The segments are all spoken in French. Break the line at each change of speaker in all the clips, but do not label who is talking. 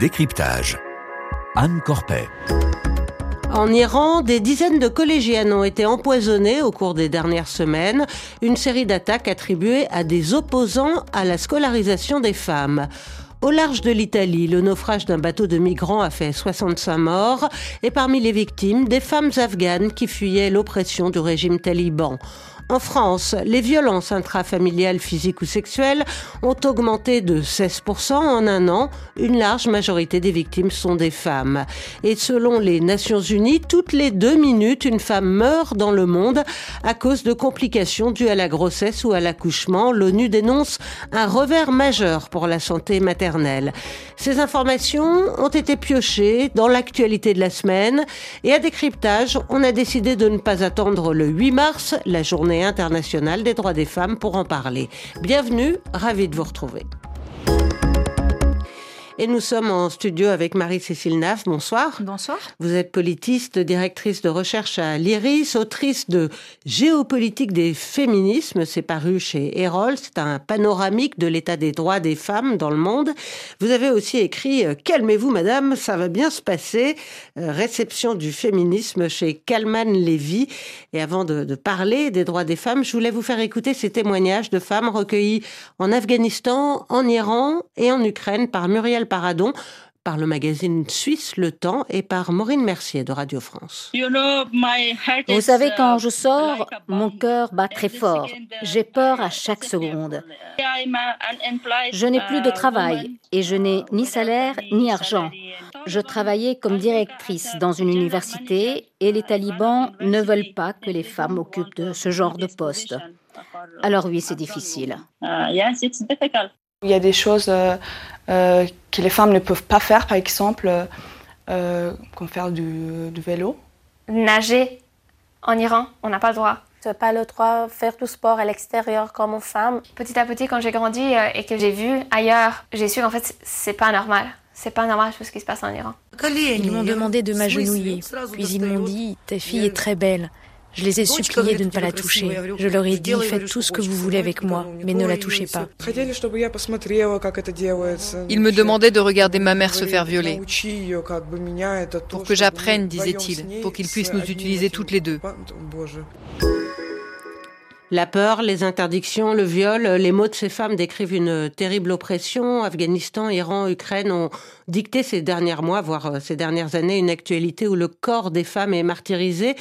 Décryptage. Anne Corpet.
En Iran, des dizaines de collégiennes ont été empoisonnées au cours des dernières semaines, une série d'attaques attribuées à des opposants à la scolarisation des femmes. Au large de l'Italie, le naufrage d'un bateau de migrants a fait 65 morts et parmi les victimes, des femmes afghanes qui fuyaient l'oppression du régime taliban. En France, les violences intrafamiliales physiques ou sexuelles ont augmenté de 16% en un an. Une large majorité des victimes sont des femmes. Et selon les Nations Unies, toutes les deux minutes, une femme meurt dans le monde à cause de complications dues à la grossesse ou à l'accouchement. L'ONU dénonce un revers majeur pour la santé maternelle. Ces informations ont été piochées dans l'actualité de la semaine et à décryptage, on a décidé de ne pas attendre le 8 mars, la journée internationale des droits des femmes pour en parler. Bienvenue, ravi de vous retrouver. Et nous sommes en studio avec Marie-Cécile Naff. Bonsoir.
Bonsoir.
Vous êtes politiste, directrice de recherche à l'IRIS, autrice de Géopolitique des féminismes. C'est paru chez Erol. C'est un panoramique de l'état des droits des femmes dans le monde. Vous avez aussi écrit euh, Calmez-vous, madame, ça va bien se passer. Euh, réception du féminisme chez Kalman Levy. Et avant de, de parler des droits des femmes, je voulais vous faire écouter ces témoignages de femmes recueillis en Afghanistan, en Iran et en Ukraine par Muriel Paradon par le magazine suisse Le Temps et par Maureen Mercier de Radio France.
Vous savez, quand je sors, mon cœur bat très fort. J'ai peur à chaque seconde. Je n'ai plus de travail et je n'ai ni salaire ni argent. Je travaillais comme directrice dans une université et les talibans ne veulent pas que les femmes occupent de ce genre de poste. Alors oui, c'est difficile.
Il y a des choses euh, euh, que les femmes ne peuvent pas faire, par exemple, euh, comme faire du, du, vélo.
Nager en Iran, on n'a pas le droit.
Tu n'as pas le droit de faire du sport à l'extérieur comme une femme.
Petit à petit, quand j'ai grandi et que j'ai vu ailleurs, j'ai su qu'en fait, c'est pas normal. C'est pas normal tout ce qui se passe en Iran.
Ils m'ont demandé de m'agenouiller, puis ils m'ont dit Ta fille est très belle. Je les ai suppliés de ne pas la toucher. Je leur ai dit faites tout ce que vous voulez avec moi, mais ne la touchez pas.
Ils me demandaient de regarder ma mère se faire violer. Pour que j'apprenne, disait-il, pour qu'ils puissent nous utiliser toutes les deux.
La peur, les interdictions, le viol, les mots de ces femmes décrivent une terrible oppression. Afghanistan, Iran, Ukraine ont dicté ces derniers mois, voire ces dernières années, une actualité où le corps des femmes est martyrisé.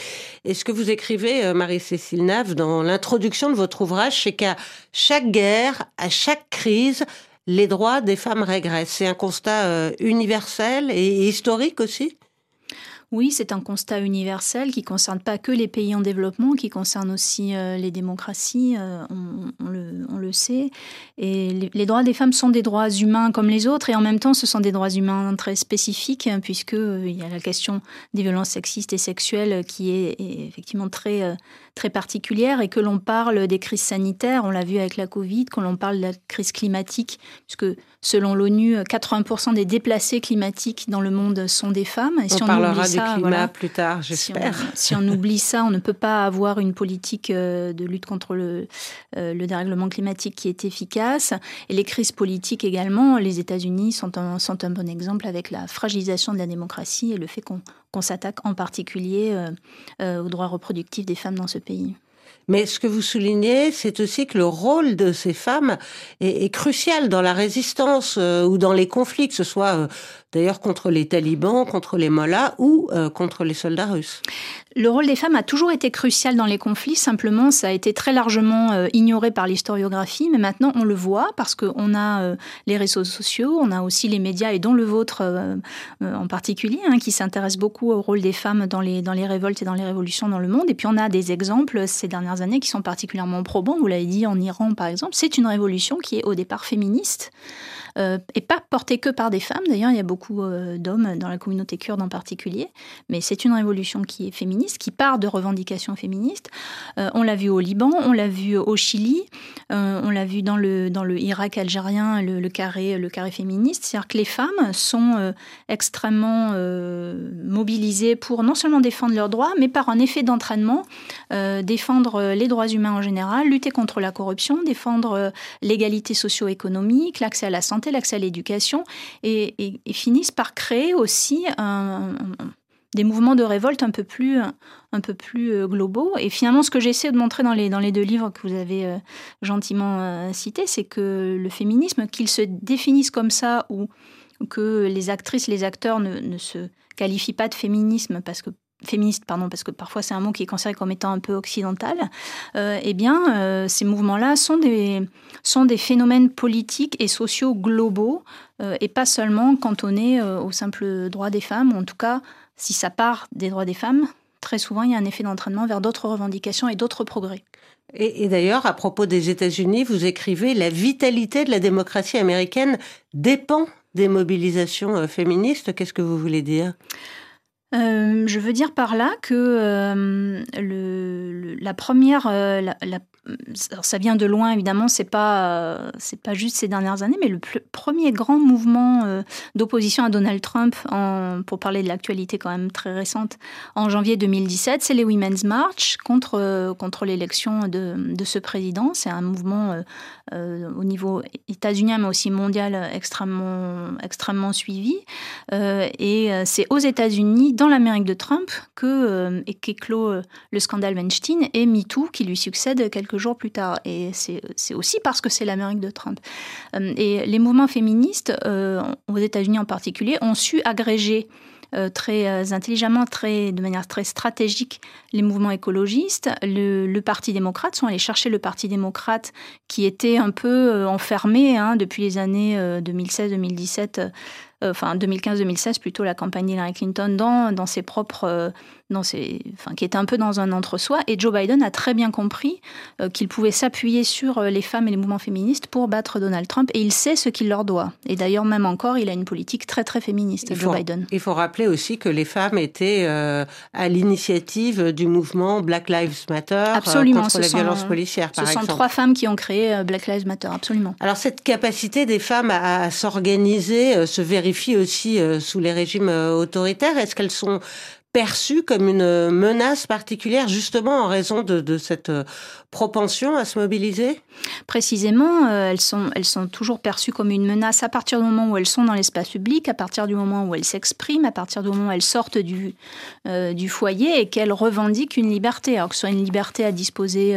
Et ce que vous écrivez, Marie-Cécile Nave, dans l'introduction de votre ouvrage, c'est qu'à chaque guerre, à chaque crise, les droits des femmes régressent. C'est un constat universel et historique aussi?
Oui, c'est un constat universel qui concerne pas que les pays en développement, qui concerne aussi euh, les démocraties, euh, on, on, le, on, le, sait. Et les, les, droits des femmes sont des droits humains comme les autres, et en même temps, ce sont des droits humains très spécifiques, puisque euh, il y a la question des violences sexistes et sexuelles qui est, est effectivement très très particulière, et que l'on parle des crises sanitaires, on l'a vu avec la Covid, que l'on parle de la crise climatique, puisque selon l'ONU, 80% des déplacés climatiques dans le monde sont des femmes.
Et si on, on parlera climat voilà, plus tard, j'espère.
Si, si, on oublie ça, on ne peut pas avoir une politique euh, de lutte contre le, euh, le dérèglement climatique qui est efficace. Et les crises politiques également, les États-Unis sont un, sont un bon exemple avec la fragilisation de la démocratie et le fait qu'on qu s'attaque en particulier euh, aux droits reproductifs des femmes dans ce pays.
Mais ce que vous soulignez, c'est aussi que le rôle de ces femmes est, est crucial dans la résistance euh, ou dans les conflits, que ce soit euh, d'ailleurs contre les talibans, contre les mollahs ou euh, contre les soldats russes.
Le rôle des femmes a toujours été crucial dans les conflits, simplement ça a été très largement euh, ignoré par l'historiographie, mais maintenant on le voit parce qu'on a euh, les réseaux sociaux, on a aussi les médias et dont le vôtre en particulier, hein, qui s'intéressent beaucoup au rôle des femmes dans les, dans les révoltes et dans les révolutions dans le monde. Et puis on a des exemples ces dernières années qui sont particulièrement probants, vous l'avez dit en Iran par exemple, c'est une révolution qui est au départ féministe et pas portée que par des femmes. D'ailleurs, il y a beaucoup euh, d'hommes dans la communauté kurde en particulier, mais c'est une révolution qui est féministe, qui part de revendications féministes. Euh, on l'a vu au Liban, on l'a vu au Chili, euh, on l'a vu dans le, dans le Irak algérien, le, le, carré, le carré féministe. C'est-à-dire que les femmes sont euh, extrêmement euh, mobilisées pour non seulement défendre leurs droits, mais par un effet d'entraînement, défendre les droits humains en général, lutter contre la corruption, défendre l'égalité socio-économique, l'accès à la santé l'accès à l'éducation, et, finissent par créer aussi des mouvements de révolte un peu plus, un peu plus euh, globaux. Et finalement, ce que j'essaie de montrer dans les, dans les deux livres que vous avez euh, gentiment euh, cités, c'est que le féminisme, qu'il se définisse comme ça ou que les actrices, les acteurs ne se qualifient pas de féminisme parce que féministe, pardon, parce que parfois c'est un mot qui est considéré comme étant un peu occidental, euh, eh bien, euh, ces mouvements-là sont des, sont des phénomènes politiques et sociaux globaux euh, et pas seulement cantonnés au simple droit des femmes, ou en tout cas, si ça part des droits des femmes, très souvent il y a un effet d'entraînement vers d'autres revendications et d'autres progrès.
Et, et d'ailleurs, à propos des États-Unis, vous écrivez La vitalité de la démocratie américaine dépend des mobilisations féministes. Qu'est-ce que vous voulez dire?
Euh, je veux dire par là que euh, le, la première, euh, la, ça vient de loin évidemment, c'est pas c'est pas juste ces dernières années, mais le premier grand mouvement d'opposition à Donald Trump, pour parler de l'actualité quand même très récente, en janvier 2017, c'est les Women's March contre contre l'élection de, de, ce président. C'est un mouvement au niveau états-unien mais aussi mondial extrêmement extrêmement suivi, et c'est aux États-Unis dans l'Amérique de Trump que euh, qu'éclot euh, le scandale Weinstein et MeToo qui lui succède quelques jours plus tard. Et c'est aussi parce que c'est l'Amérique de Trump. Euh, et les mouvements féministes, aux États-Unis en particulier, ont su agréger très intelligemment, très, de manière très stratégique, les mouvements écologistes. Le, Parti démocrate sont allés chercher le Parti démocrate qui était un peu enfermé hein, depuis les années 2016-2017 euh, enfin 2015-2016 plutôt, la campagne d'Hillary Clinton dans, dans ses propres, euh, dans ses, enfin, qui était un peu dans un entre-soi. Et Joe Biden a très bien compris euh, qu'il pouvait s'appuyer sur les femmes et les mouvements féministes pour battre Donald Trump. Et il sait ce qu'il leur doit. Et d'ailleurs, même encore, il a une politique très très féministe, Joe Biden.
Il faut rappeler aussi que les femmes étaient à l'initiative du mouvement Black Lives Matter
absolument,
contre
la
violence policière,
par ce sont trois femmes qui ont créé Black Lives Matter, absolument.
Alors cette capacité des femmes à, à s'organiser se vérifie aussi euh, sous les régimes euh, autoritaires. Est-ce qu'elles sont perçues comme une menace particulière justement en raison de, cette euh, propension à se mobiliser?
Précisément, elles, sont, elles sont toujours perçues comme une menace à partir du moment où elles sont dans l'espace public, à partir du moment où elles s'expriment, à partir du moment où elles sortent du, du foyer et qu'elles revendiquent une liberté, alors que ce soit une liberté à disposer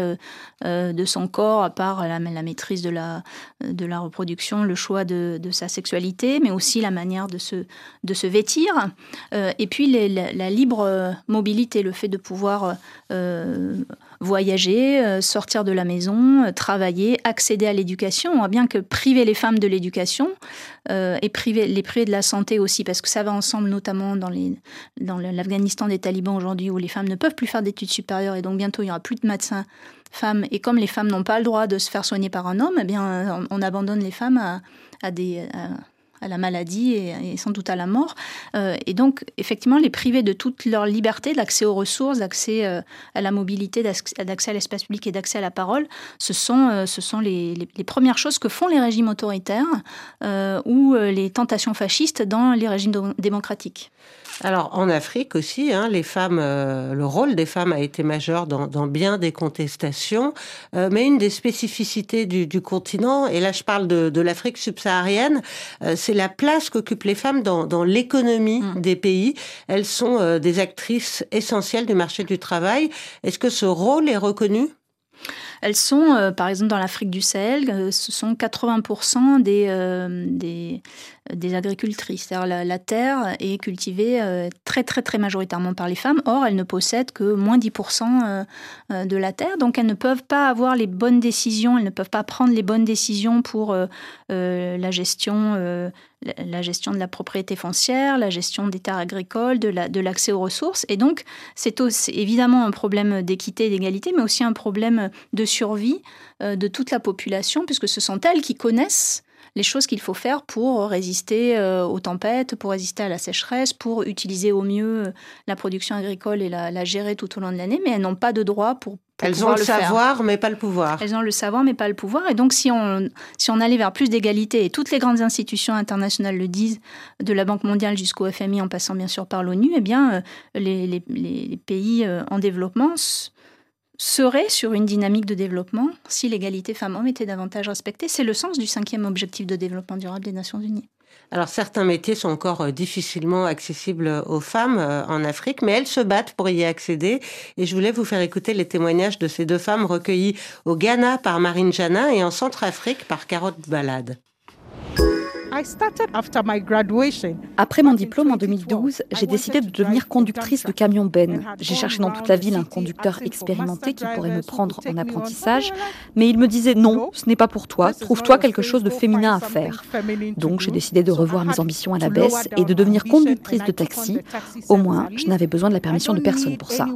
euh, de son corps, à part la, maîtrise de la, de la reproduction, le choix de, sa sexualité, mais aussi la manière de se, de se vêtir. Euh, et puis la, libre mobilité, le fait de pouvoir euh, voyager, sortir de la maison, travailler, accéder à l'éducation. On voit bien que priver les femmes de l'éducation et priver, les priver de la santé aussi, parce que ça va ensemble, notamment dans, l'Afghanistan des talibans aujourd'hui, où les femmes ne peuvent plus faire d'études supérieures et donc bientôt il n'y aura plus de médecins femmes. Et comme les femmes n'ont pas le droit de se faire soigner par un homme, eh bien, on, abandonne les femmes à, des, la maladie et, sans doute à la mort. Euh, et donc, effectivement, les priver de toute leur liberté, d'accès aux ressources, d'accès euh, à la mobilité, d'accès à l'espace public et d'accès à la parole, ce sont, euh, les, premières choses que font les régimes autoritaires ou les tentations fascistes dans les régimes démocratiques.
Alors en Afrique aussi, hein, les femmes, euh, le rôle des femmes a été majeur dans, bien des contestations, euh, mais une des spécificités du, continent, et là je parle de, l'Afrique subsaharienne, euh, c'est la place qu'occupent les femmes dans, l'économie mm. des pays. Elles sont des actrices essentielles du marché du travail. Est-ce que ce rôle est reconnu?
Elles sont, par exemple, dans l'Afrique du Sahel, ce sont 80% des, des, des agricultrices. cest la, la, terre est cultivée euh, très très très majoritairement par les femmes. Or, elles ne possèdent que moins 10% euh, euh, de la terre, donc elles ne peuvent pas avoir les bonnes décisions, elles ne peuvent pas prendre les bonnes décisions pour la gestion la gestion de la propriété foncière, la gestion des terres agricoles, de l'accès aux ressources. Et donc, c'est évidemment un problème d'équité et d'égalité, mais aussi un problème de survie de toute la population, puisque ce sont elles qui connaissent les choses qu'il faut faire pour résister euh, aux tempêtes, pour résister à la sécheresse, pour utiliser au mieux euh, la production agricole et la, gérer tout au long de l'année, mais elles n'ont pas de droit pour
elles ont le, savoir, mais pas le pouvoir.
Elles ont le savoir, mais pas le pouvoir. Et donc, si on, si on allait vers plus d'égalité, et toutes les grandes institutions internationales le disent, de la Banque mondiale jusqu'au FMI, en passant bien sûr par l'ONU, eh bien, euh, les, les, les, pays en développement serait sur une dynamique de développement si l'égalité femmes-hommes était davantage respectée. C'est le sens du cinquième objectif de développement durable des Nations Unies.
Alors certains métiers sont encore euh, difficilement accessibles aux femmes euh, en Afrique, mais elles se battent pour y accéder. Et je voulais vous faire écouter les témoignages de ces deux femmes recueillies au Ghana par Marine Jana et en Centrafrique par Carotte Balade.
Après mon diplôme en 2012, j'ai décidé de devenir conductrice de camion Ben. J'ai cherché dans toute la ville un conducteur expérimenté qui pourrait me prendre en apprentissage, mais il me disait non, ce n'est pas pour toi, trouve-toi quelque chose de féminin à faire. Donc j'ai décidé de revoir mes ambitions à la baisse et de devenir conductrice de taxi. Au moins, je n'avais besoin de la permission de personne pour ça.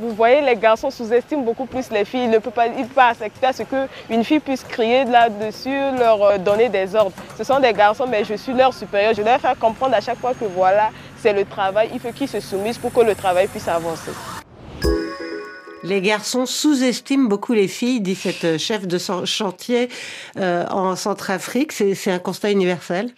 Vous voyez, les garçons sous-estiment beaucoup plus les filles. Ils ne peuvent pas, pas accepter à ce qu'une fille puisse crier là-dessus, leur donner des ordres. Ce sont des garçons, mais je suis leur supérieur. Je dois faire comprendre à chaque fois que voilà, c'est le travail. Il faut qu'ils se soumisent pour que le travail puisse avancer.
Les garçons sous-estiment beaucoup les filles, dit cette chef de chantier euh, en Centrafrique. C'est un constat universel?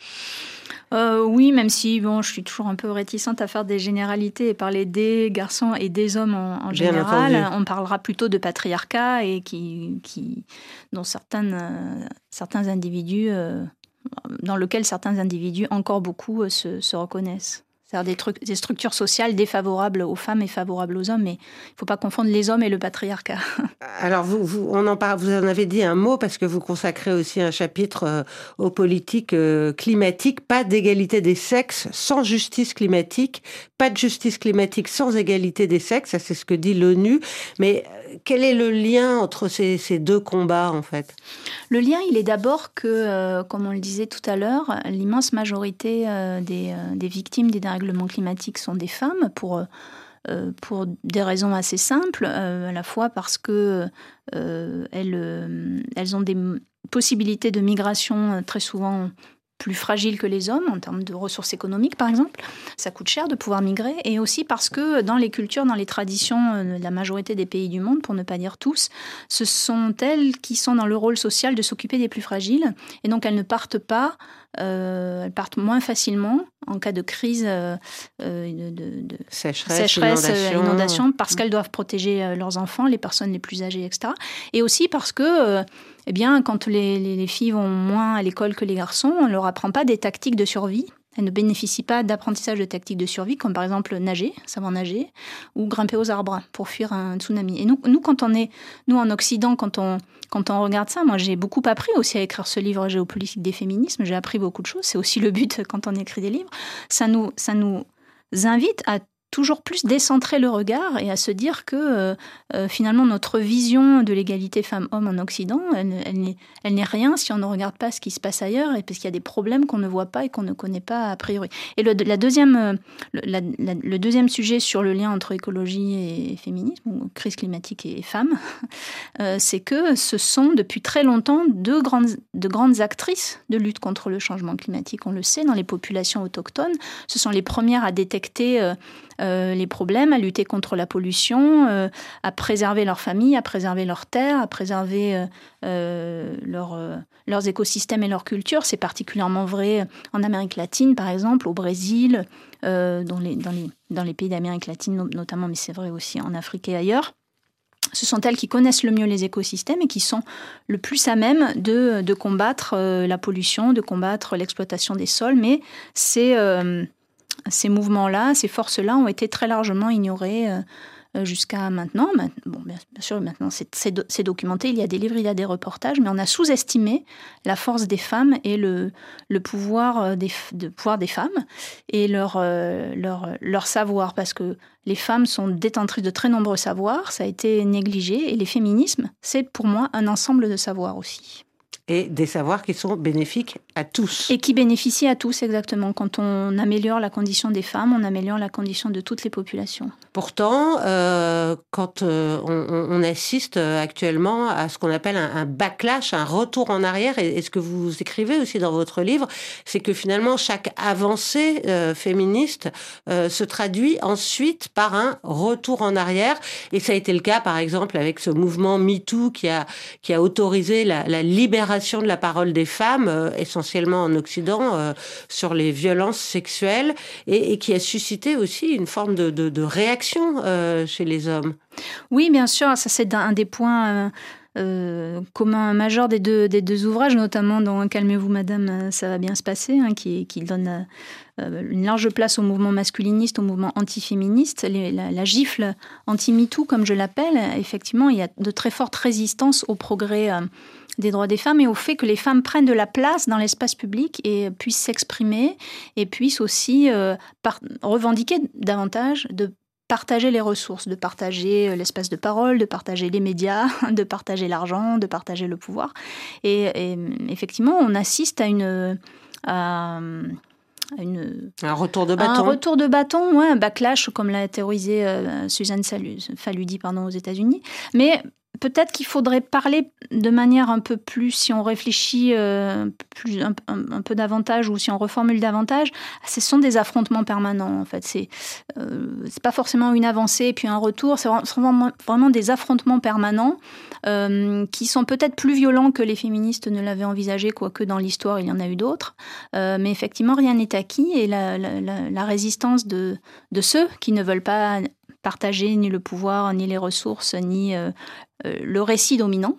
Euh, oui, même si bon, je suis toujours un peu réticente à faire des généralités et parler des garçons et des hommes en, général. On parlera plutôt de patriarcat et qui, qui dont certaines, euh, certains individus, euh, dans lequel certains individus encore beaucoup se, se reconnaissent c'est-à-dire des, des, structures sociales défavorables aux femmes et favorables aux hommes, mais il ne faut pas confondre les hommes et le patriarcat.
Alors, vous, on en parle, vous en avez dit un mot parce que vous consacrez aussi un chapitre euh, aux politiques euh, climatiques. Pas d'égalité des sexes sans justice climatique, pas de justice climatique sans égalité des sexes, ça c'est ce que dit l'ONU. Mais quel est le lien entre ces, deux combats, en fait?
Le lien, il est d'abord que, euh, comme on le disait tout à l'heure, l'immense majorité euh, des, euh, des, victimes des dérèglements climatiques sont des femmes pour, pour des raisons assez simples, à la fois parce que elles, elles ont des possibilités de migration très souvent plus fragiles que les hommes en termes de ressources économiques, par exemple. Ça coûte cher de pouvoir migrer. Et aussi parce que dans les cultures, dans les traditions euh, de la majorité des pays du monde, pour ne pas dire tous, ce sont elles qui sont dans le rôle social de s'occuper des plus fragiles. Et donc elles ne partent pas euh, elles partent moins facilement en cas de crise euh, de, de,
sécheresse,
inondation. parce qu'elles doivent protéger leurs enfants, les personnes les plus âgées, etc. Et aussi parce que eh bien, quand les, filles vont moins à l'école que les garçons, on ne leur apprend pas des tactiques de survie. Elles ne bénéficient pas d'apprentissage de tactiques de survie, comme par exemple nager, savoir nager, ou grimper aux arbres pour fuir un tsunami. Et nous, nous quand on est, nous en Occident, quand on, quand on regarde ça, moi j'ai beaucoup appris aussi à écrire ce livre Géopolitique des féminismes. J'ai appris beaucoup de choses. C'est aussi le but quand on écrit des livres. Ça nous, ça nous invite à toujours plus décentrer le regard et à se dire que euh, euh, finalement notre vision de l'égalité femmes-hommes en Occident, elle, n'est rien si on ne regarde pas ce qui se passe ailleurs et parce qu'il y a des problèmes qu'on ne voit pas et qu'on ne connaît pas a priori. Et le, la deuxième, euh, le, deuxième sujet sur le lien entre écologie et féminisme, ou crise climatique et femmes, c'est que ce sont depuis très longtemps deux grandes, de grandes actrices de lutte contre le changement climatique. On le sait, dans les populations autochtones, ce sont les premières à détecter les problèmes, à lutter contre la pollution, euh, à préserver leur famille, à préserver leurs terres, à préserver euh, leurs écosystèmes et leur culture. C'est particulièrement vrai en Amérique latine, par exemple, au Brésil, dans les, pays d'Amérique latine notamment, mais c'est vrai aussi en Afrique et ailleurs. Ce sont elles qui connaissent le mieux les écosystèmes et qui sont le plus à même de combattre la pollution, de combattre l'exploitation des sols. Mais c'est ces mouvements-là, ces forces-là ont été très largement ignorées euh, euh, jusqu'à maintenant. Bon, bien, sûr, maintenant c'est documenté, il y a des livres, il y a des reportages, mais on a sous-estimé la force des femmes et le, euh, pouvoir des femmes et leur, leur, leur savoir, parce que les femmes sont détentrices de très nombreux savoirs, ça a été négligé, et les féminismes, c'est pour moi un ensemble de savoirs aussi
et des savoirs qui sont bénéfiques à tous.
Et qui bénéficient à tous, exactement. Quand on améliore la condition des femmes, on améliore la condition de toutes les populations.
Pourtant, euh, quand euh, on, assiste euh, actuellement à ce qu'on appelle un, backlash, un retour en arrière, et, ce que vous écrivez aussi dans votre livre, c'est que finalement, chaque avancée féministe se traduit ensuite par un retour en arrière. Et ça a été le cas, par exemple, avec ce mouvement MeToo qui a, qui a autorisé la, la libération de la parole des femmes, essentiellement en Occident, sur les violences sexuelles, et, qui a suscité aussi une forme de, réaction chez les hommes.
Oui, bien sûr, ça c'est un des points euh, commun majeur des deux, des deux ouvrages, notamment dans Calmez-vous Madame, euh, ça va bien se passer, hein, qui, donne euh, une large place au mouvement masculiniste, au mouvement antiféministe. la, la, gifle anti-MeToo, comme je l'appelle, effectivement, il y a de très fortes résistances au progrès des droits des femmes et au fait que les femmes prennent de la place dans l'espace public et puissent s'exprimer et puissent aussi revendiquer davantage de partager les ressources, de partager euh, l'espace de parole, de partager les médias, de partager l'argent, de partager le pouvoir. Et, effectivement, on assiste à une...
une, un retour de bâton.
Un retour de bâton, ouais, un backlash, comme l'a théorisé euh, Suzanne Faludi pardon, aux États-Unis. Mais peut-être qu'il faudrait parler de manière un peu plus, si on réfléchit euh, plus, un, peu davantage ou si on reformule davantage, ce sont des affrontements permanents en fait. C'est euh, pas forcément une avancée et puis un retour, c'est vraiment, vraiment, des affrontements permanents euh, qui sont peut-être plus violents que les féministes ne l'avaient envisagé, quoique dans l'histoire il y en a eu d'autres. mais effectivement, rien n'est acquis et la, la, la, résistance de, de ceux qui ne veulent pas partager ni le pouvoir, ni les ressources, ni euh, euh, le récit dominant,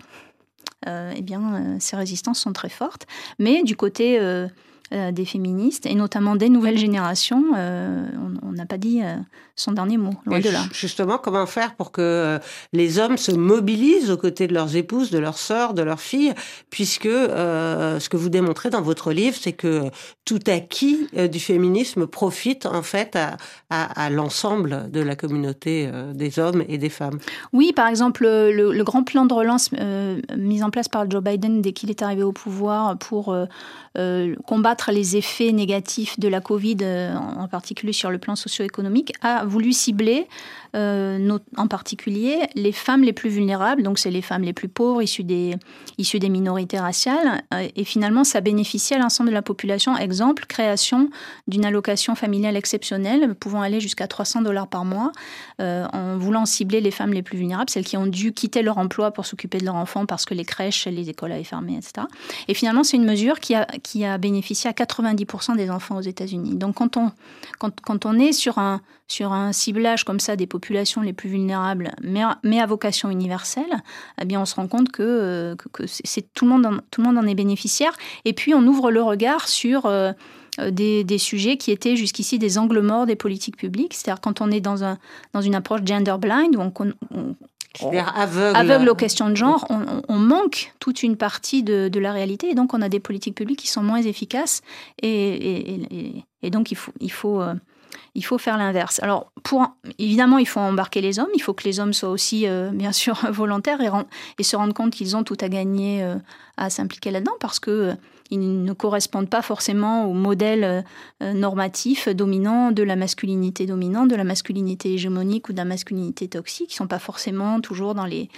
euh, eh bien, ces résistances sont très fortes. Mais du côté des féministes, et notamment des nouvelles générations, on n'a pas dit son dernier mot, loin de là.
Justement, comment faire pour que euh, les hommes se mobilisent aux côtés de leurs épouses, de leurs sœurs, de leurs filles, puisque euh, ce que vous démontrez dans votre livre, c'est que tout acquis euh, du féminisme profite en fait à, à, l'ensemble de la communauté des hommes et des femmes.
Oui, par exemple, le, grand plan de relance mis en place par Joe Biden dès qu'il est arrivé au pouvoir pour combattre les effets négatifs de la Covid, en particulier sur le plan socio-économique, a voulu cibler euh, en particulier les femmes les plus vulnérables, donc c'est les femmes les plus pauvres issues des, issues des minorités raciales. Euh, et finalement, ça bénéficie à l'ensemble de la population. Exemple, création d'une allocation familiale exceptionnelle pouvant aller jusqu'à 300 dollars par mois euh, en voulant cibler les femmes les plus vulnérables, celles qui ont dû quitter leur emploi pour s'occuper de leurs enfants parce que les crèches, les écoles avaient fermé, etc. Et finalement, c'est une mesure qui a, qui a bénéficié à 90% des enfants aux États-Unis. Donc quand on, quand, quand on est sur un, sur un ciblage comme ça des populations les plus vulnérables, mais, mais à vocation universelle, eh bien on se rend compte que, euh, que, c'est tout le monde, en, tout le monde en est bénéficiaire. Et puis on ouvre le regard sur euh, euh, des, des, sujets qui étaient jusqu'ici des angles morts des politiques publiques. C'est-à-dire quand on est dans, un, dans une approche gender blind, où on, aveugle. aveugle. aux questions de genre, on, on, manque toute une partie de, de, la réalité et donc on a des politiques publiques qui sont moins efficaces et, et, et donc il faut, il faut il faut faire l'inverse. Alors, évidemment, il faut embarquer les hommes. Il faut que les hommes soient aussi, euh, bien sûr, volontaires et, se rendre compte qu'ils ont tout à gagner euh, à s'impliquer là-dedans parce que euh, ils ne correspondent pas forcément au modèle normatif dominant de la masculinité dominante, de la masculinité hégémonique ou de la masculinité toxique. Ils ne sont pas forcément toujours dans les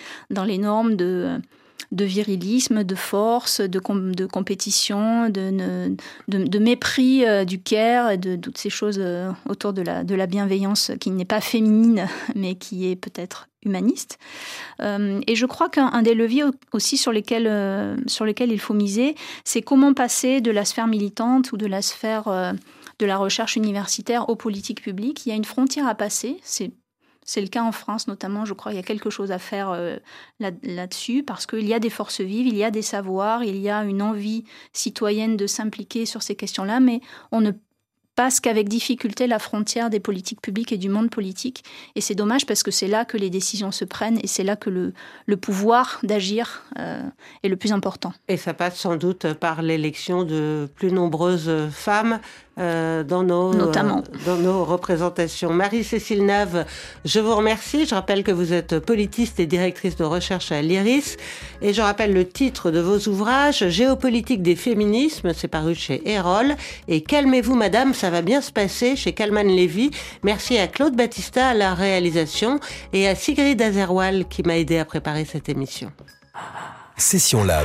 normes de de virilisme, de force, de, compétition, de, mépris euh, du care, de, toutes ces choses euh, autour de la, bienveillance qui n'est pas féminine, mais qui est peut-être humaniste. Euh, et je crois qu'un des leviers aussi sur lesquels, sur lesquels il faut miser, c'est comment passer de la sphère militante ou de la sphère de la recherche universitaire aux politiques publiques. Il y a une frontière à passer. C'est c'est le cas en France notamment, je crois, il y a quelque chose à faire euh, là-dessus parce qu'il y a des forces vives, il y a des savoirs, il y a une envie citoyenne de s'impliquer sur ces questions-là, mais on ne passe qu'avec difficulté la frontière des politiques publiques et du monde politique. Et c'est dommage parce que c'est là que les décisions se prennent et c'est là que le, pouvoir d'agir euh, est le plus important.
Et ça passe sans doute par l'élection de plus nombreuses femmes euh, dans, nos,
Notamment.
Euh, dans nos représentations. Marie-Cécile Nave, je vous remercie. Je rappelle que vous êtes politiste et directrice de recherche à l'IRIS. Et je rappelle le titre de vos ouvrages, Géopolitique des féminismes, c'est paru chez Erol, et Calmez-vous Madame, ça va bien se passer chez Calman Lévy. Merci à Claude Battista à la réalisation et à Sigrid Azerwal qui m'a aidé à préparer cette émission.
Session Lab.